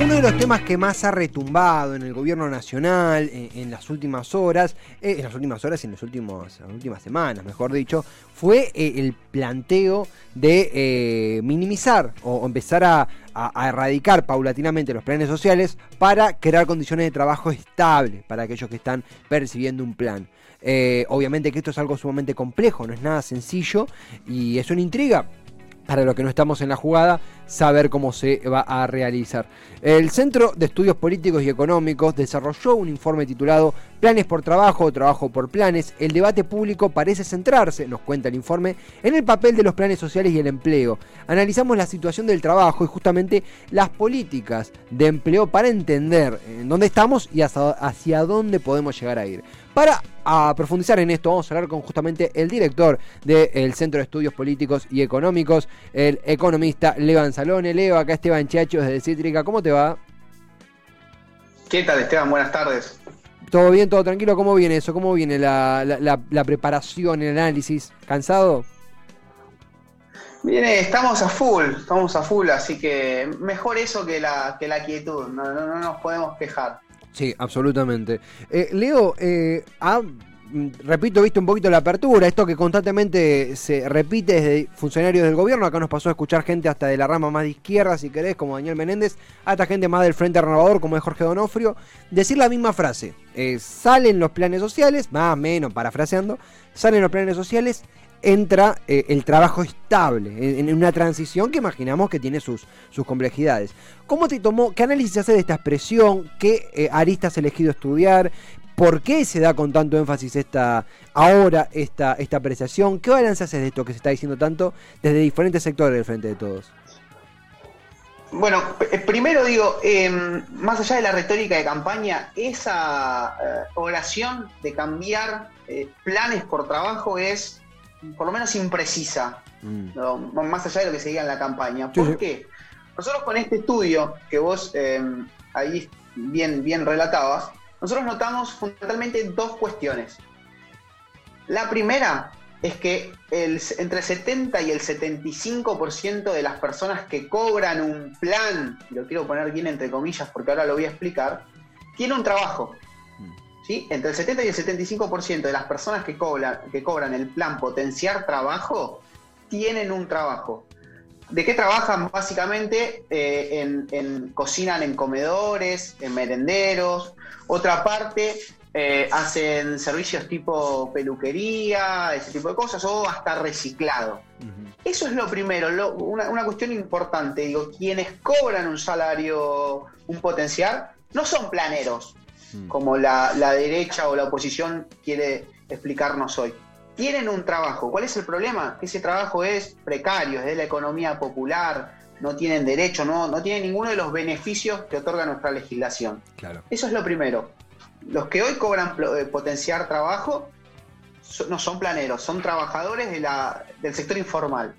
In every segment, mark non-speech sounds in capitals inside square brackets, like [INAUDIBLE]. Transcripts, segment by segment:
Uno de los temas que más ha retumbado en el gobierno nacional en, las últimas horas, eh, en las últimas horas y en, los últimos, las últimas semanas, mejor dicho, fue eh, el planteo de eh, minimizar o empezar a, erradicar paulatinamente los planes sociales para crear condiciones de trabajo estables para aquellos que están percibiendo un plan. obviamente que esto es algo sumamente complejo, no es nada sencillo y es una intriga para los que no estamos en la jugada, saber cómo se va a realizar. El Centro de Estudios Políticos y Económicos desarrolló un informe titulado Planes por Trabajo o Trabajo por Planes. El debate público parece centrarse, nos cuenta el informe, en el papel de los planes sociales y el empleo. Analizamos la situación del trabajo y justamente las políticas de empleo para entender en dónde estamos y hacia, dónde podemos llegar a ir. Para profundizar en esto, vamos a hablar con justamente el director del Centro de Estudios Políticos y Económicos, el economista Levan Salone. Leo, acá Esteban Chacho desde Cítrica. ¿Cómo te va? ¿Qué tal, Esteban? Buenas tardes. ¿Todo bien, todo tranquilo? ¿Cómo viene eso? ¿Cómo viene la, preparación, el análisis? ¿Cansado? Viene, estamos a full, estamos a full, así que mejor eso que la, que la quietud, no, no, nos podemos quejar. Sí, absolutamente. Eh, Leo, eh, Mm, repito, viste un poquito la apertura, esto que constantemente se repite desde funcionarios del gobierno, acá nos pasó a escuchar gente hasta de la rama más de izquierda, si querés, como Daniel Menéndez, hasta gente más del Frente Renovador, como es Jorge Donofrio, decir la misma frase, eh, salen los planes sociales, más o menos parafraseando, salen los planes sociales, entra eh, el trabajo estable, en, una transición que imaginamos que tiene sus, sus complejidades. ¿Cómo te tomó, qué análisis hace de esta expresión, qué eh, aristas elegido estudiar, ¿Por qué se da con tanto énfasis esta ahora esta, esta apreciación? ¿Qué balance haces de esto que se está diciendo tanto desde diferentes sectores del Frente de Todos? Bueno, eh, primero digo, em, más allá de la retórica de campaña, esa eh, oración de cambiar eh, planes por trabajo es por lo menos imprecisa, mm. más allá de lo que se diga en la campaña. ¿Por qué? Nosotros con este estudio que vos em, ahí bien, bien relatabas, nosotros notamos fundamentalmente dos cuestiones. La primera es que entre el 70 y el 75% de las personas que cobran un plan, lo quiero poner bien entre comillas porque ahora lo voy a explicar, tiene un trabajo. ¿Sí? Entre el 70 y el 75% de las personas que cobran, que cobran el plan potenciar trabajo tienen un trabajo. ¿De qué trabajan? Básicamente eh, en, cocinan en comedores, en merenderos. Otra parte eh, hacen servicios tipo peluquería, ese tipo de cosas, o hasta reciclado. Eso es lo primero, una, cuestión importante. Digo, quienes cobran un salario, un potencial, no son planeros, mm. como la derecha o la oposición quiere explicarnos hoy tienen un trabajo. ¿Cuál es el problema? Que ese trabajo es precario, es de la economía popular, no tienen derecho, no, no tienen ninguno de los beneficios que otorga nuestra legislación. Claro. Eso es lo primero. Los que hoy cobran eh, potenciar trabajo no son planeros, son trabajadores de la, del sector informal.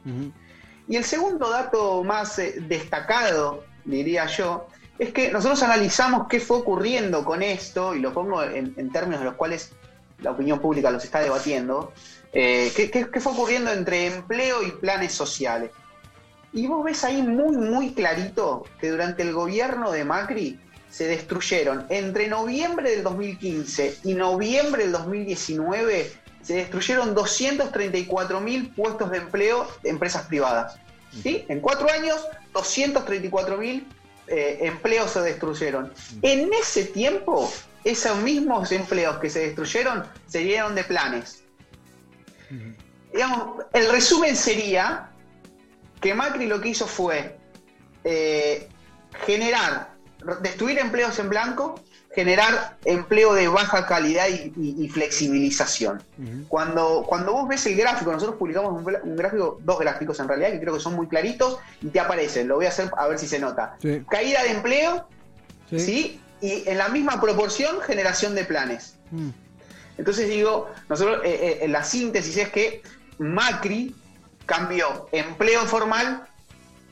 Y el segundo dato más eh, destacado, diría yo, es que nosotros analizamos qué fue ocurriendo con esto, y lo pongo en, en términos de los cuales la opinión pública los está debatiendo, eh, ¿qué, fue ocurriendo entre empleo y planes sociales. Y vos ves ahí muy, muy clarito que durante el gobierno de Macri se destruyeron entre noviembre del 2015 y noviembre del 2019 se destruyeron 234 mil puestos de empleo de empresas privadas. ¿Sí? En cuatro años, 234 mil eh, empleos se destruyeron. En ese tiempo, esos mismos empleos que se destruyeron se dieron de planes. Digamos, el resumen sería que Macri lo que hizo fue eh, generar, destruir empleos en blanco, generar empleo de baja calidad y, flexibilización. cuando, cuando vos ves el gráfico, nosotros publicamos un, gráfico, dos gráficos en realidad, que creo que son muy claritos, y te aparecen, lo voy a hacer a ver si se nota. Caída de empleo, sí y en la misma proporción generación de planes. Mm. Entonces digo, nosotros eh, eh, la síntesis es que Macri cambió empleo formal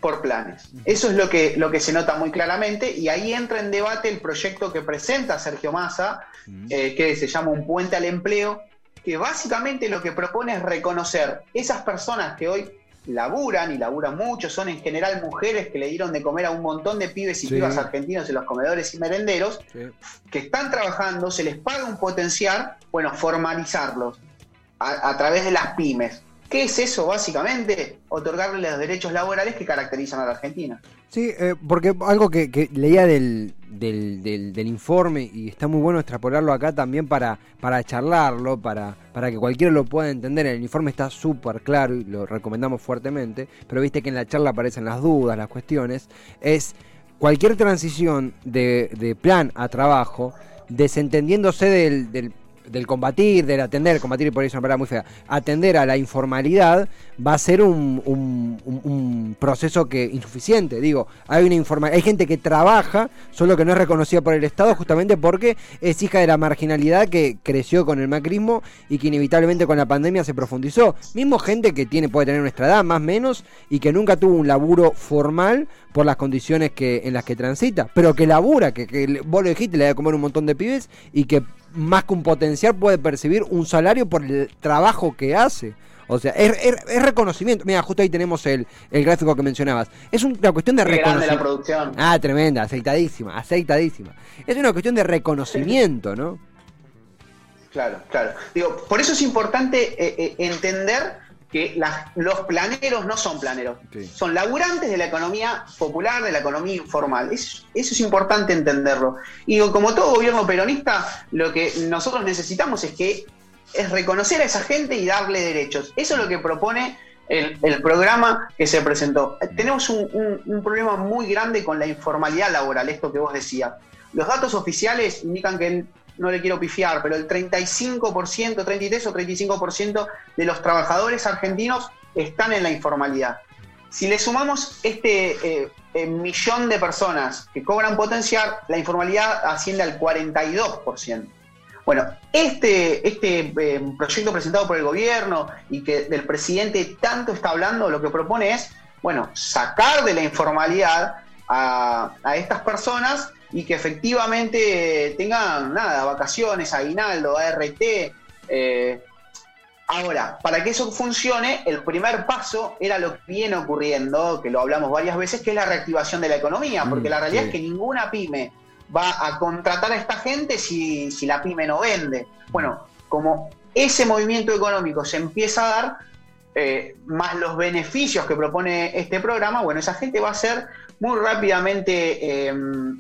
por planes. Eso es lo que, lo que se nota muy claramente y ahí entra en debate el proyecto que presenta Sergio Massa, mm. eh, que se llama Un puente al empleo, que básicamente lo que propone es reconocer esas personas que hoy laburan y laburan mucho, son en general mujeres que le dieron de comer a un montón de pibes y pibas argentinos en los comedores y merenderos, que están trabajando, se les paga un potencial, bueno, formalizarlos a, través de las pymes. ¿Qué es eso básicamente? Otorgarle los derechos laborales que caracterizan a la Argentina. Sí, eh, porque algo que, leía del, del, informe y está muy bueno extrapolarlo acá también para, para charlarlo, para, para que cualquiera lo pueda entender. El informe está súper claro y lo recomendamos fuertemente, pero viste que en la charla aparecen las dudas, las cuestiones. Es cualquier transición de, de plan a trabajo, desentendiéndose del, del del combatir, del atender, combatir por ahí es una palabra muy fea, atender a la informalidad va a ser un, un, proceso que insuficiente. Digo, hay una informal, hay gente que trabaja, solo que no es reconocida por el Estado justamente porque es hija de la marginalidad que creció con el macrismo y que inevitablemente con la pandemia se profundizó. Mismo gente que tiene, puede tener nuestra edad, más o menos, y que nunca tuvo un laburo formal por las condiciones que, en las que transita, pero que labura, que, que vos lo dijiste, le da a comer un montón de pibes y que más que un potencial puede percibir un salario por el trabajo que hace. O sea, es, reconocimiento. Mira, justo ahí tenemos el, gráfico que mencionabas. Es una cuestión de reconocimiento. la producción. Ah, tremenda, aceitadísima, aceitadísima. Es una cuestión de reconocimiento, ¿no? Claro, claro. Digo, por eso es importante eh, eh, entender que los planeros no son planeros, son laburantes de la economía popular, de la economía informal. eso es importante entenderlo. Y como todo gobierno peronista, lo que nosotros necesitamos es que es reconocer a esa gente y darle derechos. Eso es lo que propone el, programa que se presentó. Tenemos un, un, problema muy grande con la informalidad laboral, esto que vos decías. Los datos oficiales indican que no le quiero pifiar, pero el 35%, 33 o 35% de los trabajadores argentinos están en la informalidad. Si le sumamos este eh, eh, millón de personas que cobran potencial, la informalidad asciende al 42%. Bueno, este, este eh, proyecto presentado por el gobierno y que del presidente tanto está hablando, lo que propone es, bueno, sacar de la informalidad a, a estas personas y que efectivamente tengan nada, vacaciones, aguinaldo, ART. Eh, ahora, para que eso funcione, el primer paso era lo que viene ocurriendo, que lo hablamos varias veces, que es la reactivación de la economía, mm, porque la realidad es que ninguna pyme va a contratar a esta gente si, la pyme no vende. Bueno, como ese movimiento económico se empieza a dar, eh, más los beneficios que propone este programa, bueno, esa gente va a ser muy rápidamente em,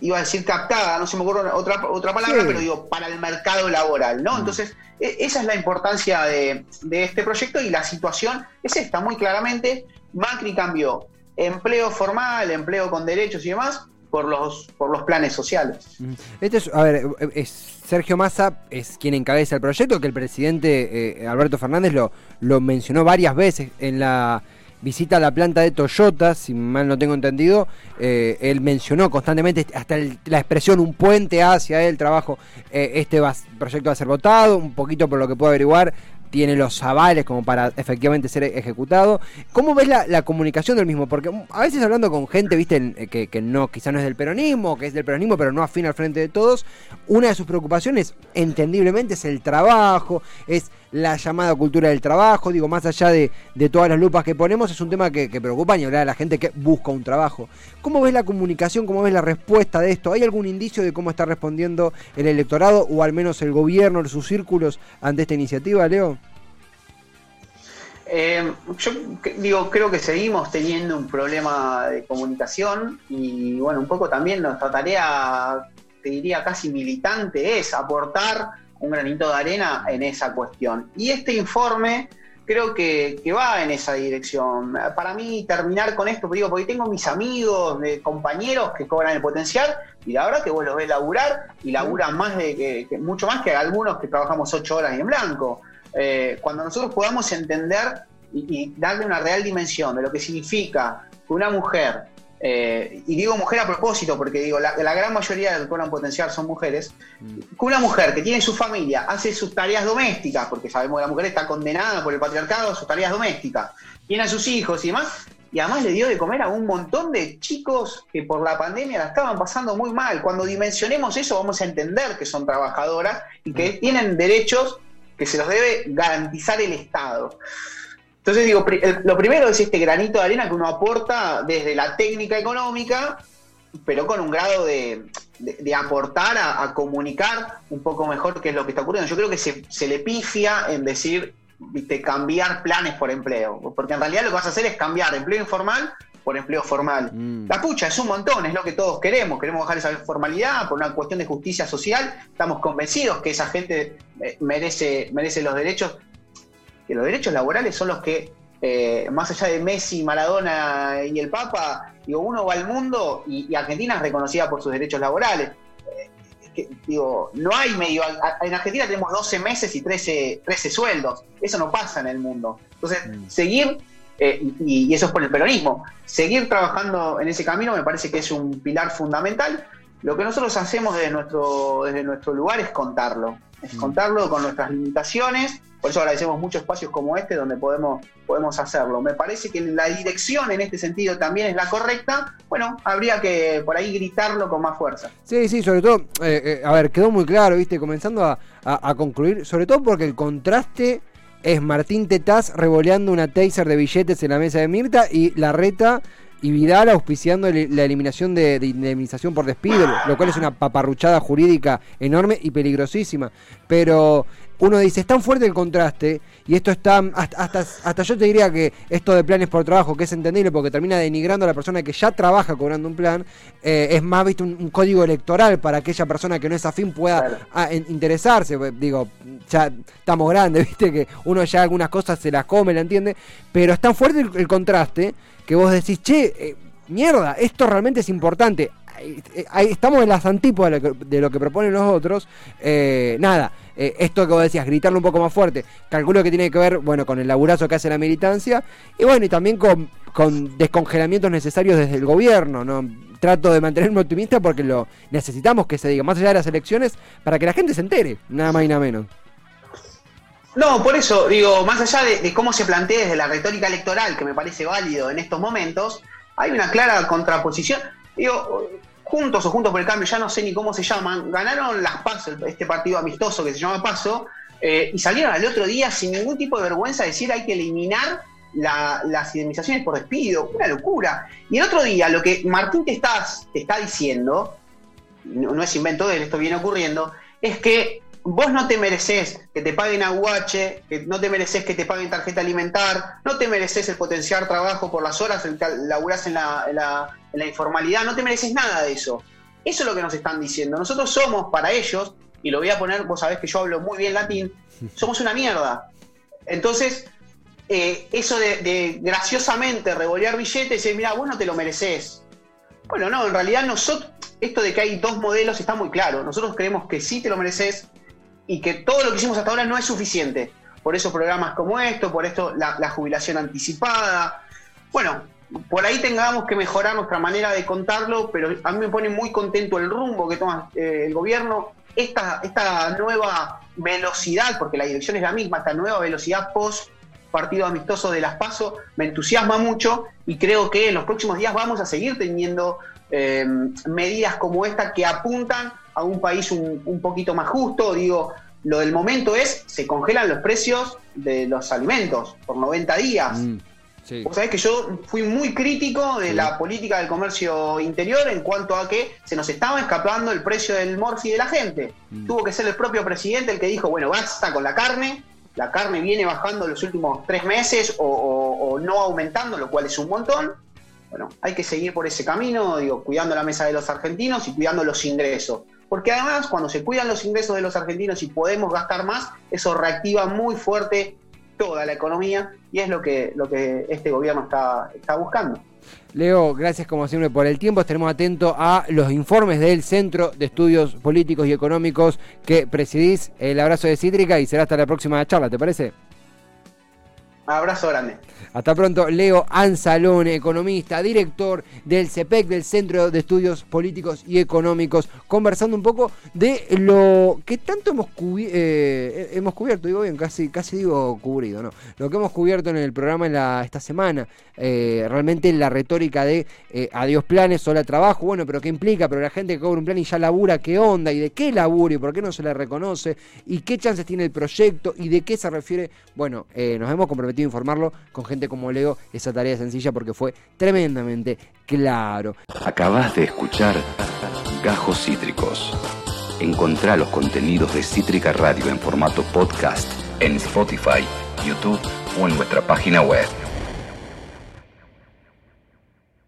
iba a decir captada, no se me ocurre otra, otra palabra, pero digo, para el mercado laboral, ¿no? Mm. Entonces, e, esa es la importancia de, este proyecto y la situación es esta, muy claramente. Macri cambió empleo formal, empleo con derechos y demás, por los, por los planes sociales. Mm. Este es, a ver, es, Sergio Massa es quien encabeza el proyecto, que el presidente eh, Alberto Fernández lo, lo mencionó varias veces en la visita la planta de Toyota, si mal no tengo entendido, eh, él mencionó constantemente hasta la expresión un puente hacia el trabajo, eh, este proyecto va a ser votado, un poquito por lo que puedo averiguar, tiene los avales como para efectivamente ser ejecutado. ¿Cómo ves la, comunicación del mismo? Porque a veces hablando con gente, viste, eh, que, que no, quizá no es del peronismo, que es del peronismo, pero no afín al frente de todos, una de sus preocupaciones, entendiblemente, es el trabajo, es la llamada cultura del trabajo, digo, más allá de, todas las lupas que ponemos, es un tema que, preocupa y hablar a la gente que busca un trabajo. ¿Cómo ves la comunicación, cómo ves la respuesta de esto? ¿Hay algún indicio de cómo está respondiendo el electorado o al menos el gobierno, sus círculos ante esta iniciativa, Leo? Eh, yo digo, creo que seguimos teniendo un problema de comunicación y bueno, un poco también nuestra tarea, te diría casi militante, es aportar un granito de arena en esa cuestión. Y este informe creo que, va en esa dirección. Para mí, terminar con esto, digo, porque tengo mis amigos, compañeros que cobran el potencial, y la verdad que vos los ves laburar, y laburan más de que, mucho más que algunos que trabajamos ocho horas y en blanco. Eh, cuando nosotros podamos entender y, y, darle una real dimensión de lo que significa que una mujer eh, y digo mujer a propósito, porque digo, la, gran mayoría del en potencial son mujeres, mm. que una mujer que tiene su familia hace sus tareas domésticas, porque sabemos que la mujer está condenada por el patriarcado a sus tareas domésticas, tiene a sus hijos y demás, y además le dio de comer a un montón de chicos que por la pandemia la estaban pasando muy mal. Cuando dimensionemos eso vamos a entender que son trabajadoras y que mm. tienen derechos que se los debe garantizar el Estado. Entonces digo, lo primero es este granito de arena que uno aporta desde la técnica económica, pero con un grado de, aportar a, comunicar un poco mejor qué es lo que está ocurriendo. Yo creo que se, se le pifia en decir, viste, cambiar planes por empleo, porque en realidad lo que vas a hacer es cambiar empleo informal por empleo formal. Mm. La pucha, es un montón, es lo que todos queremos. Queremos bajar esa formalidad por una cuestión de justicia social. Estamos convencidos que esa gente eh, merece, merece los derechos que los derechos laborales son los que, eh, más allá de Messi, Maradona y el Papa, digo, uno va al mundo y, Argentina es reconocida por sus derechos laborales. Eh, digo, no hay medio. En Argentina tenemos 12 meses y 13, 13 sueldos. Eso no pasa en el mundo. Entonces, mm. seguir, eh, y, eso es por el peronismo, seguir trabajando en ese camino me parece que es un pilar fundamental. Lo que nosotros hacemos desde nuestro, desde nuestro lugar es contarlo. Es mm. contarlo con nuestras limitaciones por eso agradecemos muchos espacios como este donde podemos, podemos hacerlo. Me parece que la dirección en este sentido también es la correcta. Bueno, habría que por ahí gritarlo con más fuerza. Sí, sí, sobre todo, eh, eh, a ver, quedó muy claro, viste, comenzando a, concluir, sobre todo porque el contraste es Martín Tetaz revoleando una taser de billetes en la mesa de Mirta y la reta y Vidal auspiciando la eliminación de, de, indemnización por despido, lo cual es una paparruchada jurídica enorme y peligrosísima. Pero uno dice, es tan fuerte el contraste, y esto está, hasta, hasta, yo te diría que esto de planes por trabajo, que es entendible porque termina denigrando a la persona que ya trabaja cobrando un plan, eh, es más visto un, código electoral para aquella persona que no es afín pueda ah, interesarse. Pues, digo, ya estamos grandes, [LAUGHS] viste, que uno ya algunas cosas se las come, la entiende, pero es tan fuerte el, contraste que vos decís, che, eh, mierda, esto realmente es importante. Ahí, estamos en las antípodas de lo que, proponen los otros. Eh, nada, eh, esto que vos decías, gritarlo un poco más fuerte, calculo que tiene que ver, bueno, con el laburazo que hace la militancia y bueno, y también con, descongelamientos necesarios desde el gobierno, ¿no? Trato de mantenerme optimista porque lo necesitamos que se diga, más allá de las elecciones, para que la gente se entere, nada más y nada menos. No, por eso, digo, más allá de, de cómo se plantea desde la retórica electoral, que me parece válido en estos momentos, hay una clara contraposición. Digo, Juntos o Juntos por el Cambio, ya no sé ni cómo se llaman, ganaron las PASO, este partido amistoso que se llama PASO, eh, y salieron al otro día sin ningún tipo de vergüenza a decir hay que eliminar las indemnizaciones por despido, una locura. Y el otro día, lo que Martín te, estás, te está diciendo, no, no es invento de él, esto viene ocurriendo, es que vos no te mereces que te paguen aguache, que no te mereces que te paguen tarjeta alimentar, no te mereces el potenciar trabajo por las horas en que laburás en la, informalidad, no te mereces nada de eso. Eso es lo que nos están diciendo. Nosotros somos para ellos, y lo voy a poner, vos sabés que yo hablo muy bien latín, somos una mierda. Entonces, eh, eso de, graciosamente revolear billetes y mira, vos no te lo mereces. Bueno, no, en realidad nosotros, esto de que hay dos modelos está muy claro. Nosotros creemos que sí te lo mereces, y que todo lo que hicimos hasta ahora no es suficiente. Por eso programas como esto, por esto la, jubilación anticipada. Bueno, por ahí tengamos que mejorar nuestra manera de contarlo, pero a mí me pone muy contento el rumbo que toma eh, el gobierno. Esta, esta nueva velocidad, porque la dirección es la misma, esta nueva velocidad post partido amistoso de las PASO, me entusiasma mucho y creo que en los próximos días vamos a seguir teniendo eh, medidas como esta que apuntan a un país un, poquito más justo. Digo, lo del momento es, se congelan los precios de los alimentos por 90 días. Mm, Vos sabés que yo fui muy crítico de la política del comercio interior en cuanto a que se nos estaba escapando el precio del morfi de la gente. Mm. Tuvo que ser el propio presidente el que dijo, bueno, basta con la carne, la carne viene bajando los últimos tres meses o no aumentando, lo cual es un montón bueno, hay que seguir por ese camino, digo, cuidando la mesa de los argentinos y cuidando los ingresos. Porque además, cuando se cuidan los ingresos de los argentinos y podemos gastar más, eso reactiva muy fuerte toda la economía y es lo que, lo que este gobierno está, está buscando. Leo, gracias como siempre por el tiempo. Estaremos atentos a los informes del Centro de Estudios Políticos y Económicos que presidís. El abrazo de Cítrica y será hasta la próxima charla, ¿te parece? Abrazo grande. Hasta pronto, Leo Anzalone, economista, director del CEPEC, del Centro de Estudios Políticos y Económicos, conversando un poco de lo que tanto hemos, eh, hemos cubierto, digo bien, casi, casi digo cubrido, ¿no? Lo que hemos cubierto en el programa en esta semana, eh, realmente la retórica de eh, adiós planes, sola trabajo, bueno, pero ¿qué implica? Pero la gente que cobra un plan y ya labura, ¿qué onda? ¿Y de qué labura? ¿Y por qué no se le reconoce? ¿Y qué chances tiene el proyecto? ¿Y de qué se refiere? Bueno, nos hemos comprometido informarlo con gente como Leo esa tarea sencilla porque fue tremendamente claro. Acabas de escuchar Gajos Cítricos. Encontrá los contenidos de Cítrica Radio en formato podcast en Spotify, YouTube o en nuestra página web.